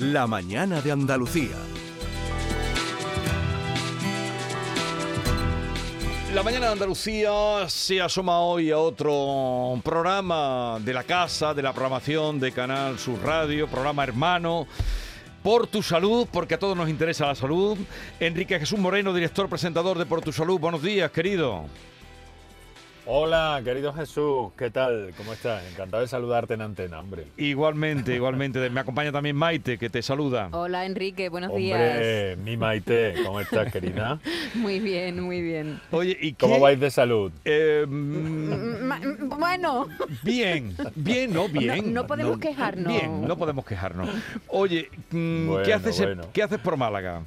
La mañana de Andalucía. La mañana de Andalucía se asoma hoy a otro programa de la casa, de la programación de Canal Sur Radio, programa hermano. Por tu salud, porque a todos nos interesa la salud. Enrique Jesús Moreno, director presentador de Por tu salud. Buenos días, querido. Hola, querido Jesús, ¿qué tal? ¿Cómo estás? Encantado de saludarte en antena, hombre. Igualmente, igualmente. Me acompaña también Maite, que te saluda. Hola, Enrique, buenos hombre, mi Maite, ¿cómo estás, querida? muy bien, muy bien. Oye, ¿y ¿Cómo vais de salud? Eh, mm, bueno. Bien, bien, no, bien. No, podemos quejarnos. Bien, no podemos quejarnos. Oye, mm, ¿qué, haces, ¿qué haces por Málaga?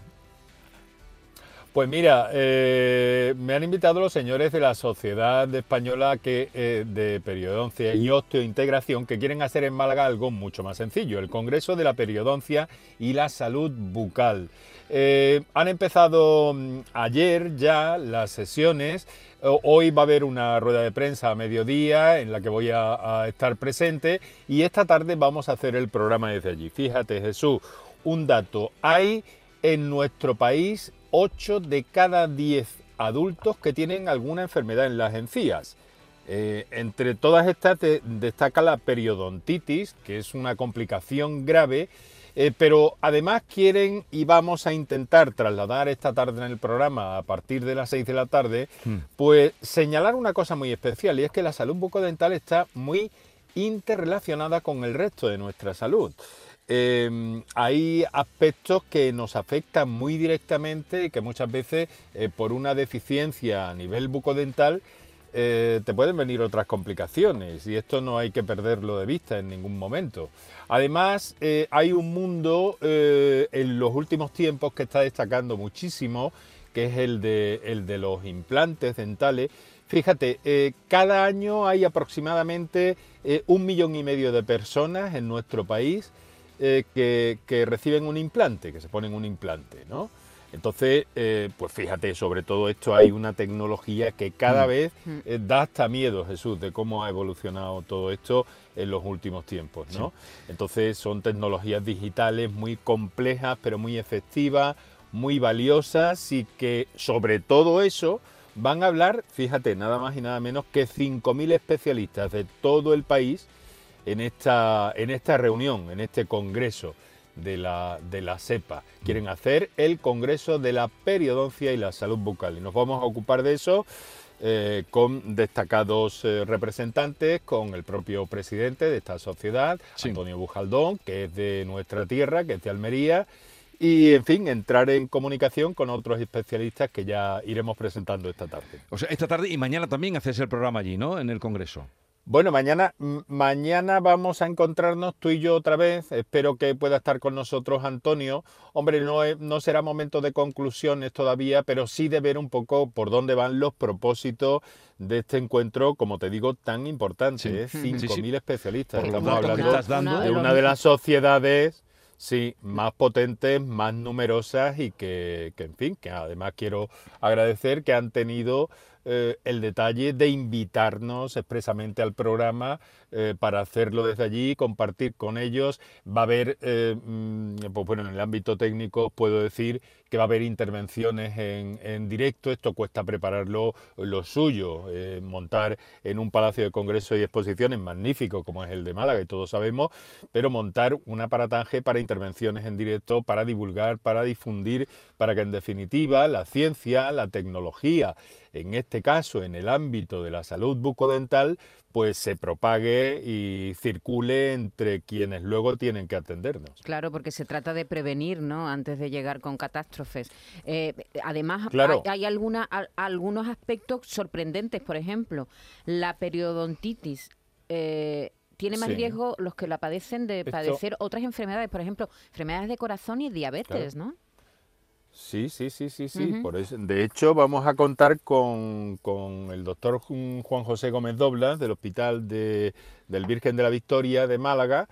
Pues mira, eh, me han invitado los señores de la Sociedad Española eh, de Periodoncia y Osteointegración que quieren hacer en Málaga algo mucho más sencillo, el Congreso de la Periodoncia y la Salud Bucal. Eh, han empezado mm, ayer ya las sesiones, hoy va a haber una rueda de prensa a mediodía en la que voy a estar presente y esta tarde vamos a hacer el programa desde allí. Fíjate Jesús, un dato, hay en nuestro país 8 de cada 10 adultos que tienen alguna enfermedad en las encías. Eh, entre todas estas destaca la periodontitis, que es una complicación grave, eh, pero además quieren y vamos a intentar trasladar esta tarde en el programa a partir de las 6 de la tarde, hmm. pues señalar una cosa muy especial y es que la salud bucodental está muy interrelacionada con el resto de nuestra salud. Em, hay aspectos que nos afectan muy directamente y que muchas veces eh, por una deficiencia a nivel bucodental eh, te pueden venir otras complicaciones y esto no hay que perderlo de vista en ningún momento. Además, eh, hay un mundo en los últimos tiempos que está destacando muchísimo, que es el de, el de los implantes dentales. Fíjate, cada año hay aproximadamente un millón y medio de personas en nuestro país eh, que, reciben un implante, que se ponen un implante, ¿no? Entonces, eh, pues fíjate, sobre todo esto hay una tecnología que cada mm. vez mm. Eh, da hasta miedo, Jesús, de cómo ha evolucionado todo esto en los últimos tiempos, ¿no? Entonces son tecnologías digitales muy complejas, pero muy efectivas, muy valiosas y que sobre todo eso van a hablar, fíjate, nada más y nada menos que 5.000 especialistas de todo el país en esta, en esta reunión, en este congreso de la, de la CEPA. Quieren hacer el Congreso de la Periodoncia y la Salud Bucal. Y nos vamos a ocupar de eso eh, con destacados eh, representantes, con el propio presidente de esta sociedad, Antonio Bujaldón, que es de nuestra tierra, que es de Almería. Y, en fin, entrar en comunicación con otros especialistas que ya iremos presentando esta tarde. O sea, esta tarde y mañana también haces el programa allí, ¿no? En el Congreso. Bueno, mañana, mañana vamos a encontrarnos tú y yo otra vez. Espero que pueda estar con nosotros Antonio. Hombre, no, no será momento de conclusiones todavía, pero sí de ver un poco por dónde van los propósitos de este encuentro, como te digo, tan importante. Sí. 5.000 ¿eh? especialistas. Estamos hablando de una de las sociedades Sí, más potentes, más numerosas y que, que, en fin, que además quiero agradecer que han tenido eh, el detalle de invitarnos expresamente al programa eh, para hacerlo desde allí, compartir con ellos. Va a haber, eh, mm, pues bueno, en el ámbito técnico puedo decir que va a haber intervenciones en, directo. Esto cuesta prepararlo lo suyo, montar en un palacio de congresos y exposiciones magnífico como es el de Málaga y todos sabemos, pero montar un aparataje para intervenciones en directo, para divulgar, para difundir, para que en definitiva la ciencia, la tecnología, en este caso en el ámbito de la salud bucodental, pues se propague y circule entre quienes luego tienen que atendernos. Claro, porque se trata de prevenir, ¿no? Antes de llegar con catástrofes. Eh, además, hay, alguna, algunos aspectos sorprendentes, por ejemplo, la periodontitis. Eh, tiene más riesgo los que la padecen de padecer otras enfermedades, por ejemplo, enfermedades de corazón y diabetes, ¿no? Sí, sí, sí, sí, sí. Por eso, de hecho, vamos a contar con, el doctor Juan José Gómez Doblas del Hospital de, del Virgen de la Victoria de Málaga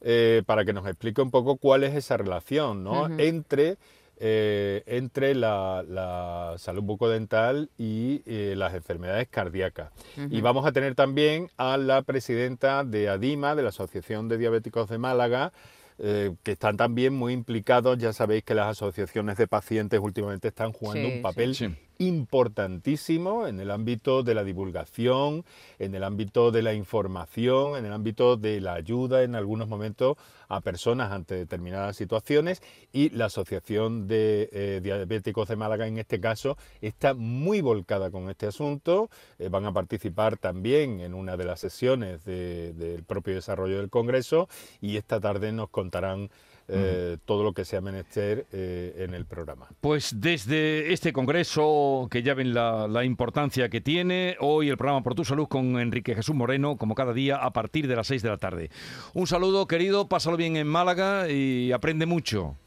eh, para que nos explique un poco cuál es esa relación ¿no? entre, eh, entre la, salud bucodental y eh, las enfermedades cardíacas. Y vamos a tener también a la presidenta de ADIMA, de la Asociación de Diabéticos de Málaga, eh, que están también muy implicados. Ya sabéis que las asociaciones de pacientes últimamente están jugando un papel importantísimo en el ámbito de la divulgación, en el ámbito de la información, en el ámbito de la ayuda en algunos momentos a personas ante determinadas situaciones y la Asociación de eh, Diabéticos de Málaga en este caso está muy volcada con este asunto. Eh, van a participar también en una de las sesiones del propio desarrollo del Congreso y esta tarde nos contarán eh, todo lo que sea menester eh, en el programa. Pues desde este congreso, que ya ven la, importancia que tiene, hoy el programa Por tu Salud con Enrique Jesús Moreno, como cada día, a partir de las 6 de la tarde. Un saludo, querido, pásalo bien en Málaga y aprende mucho.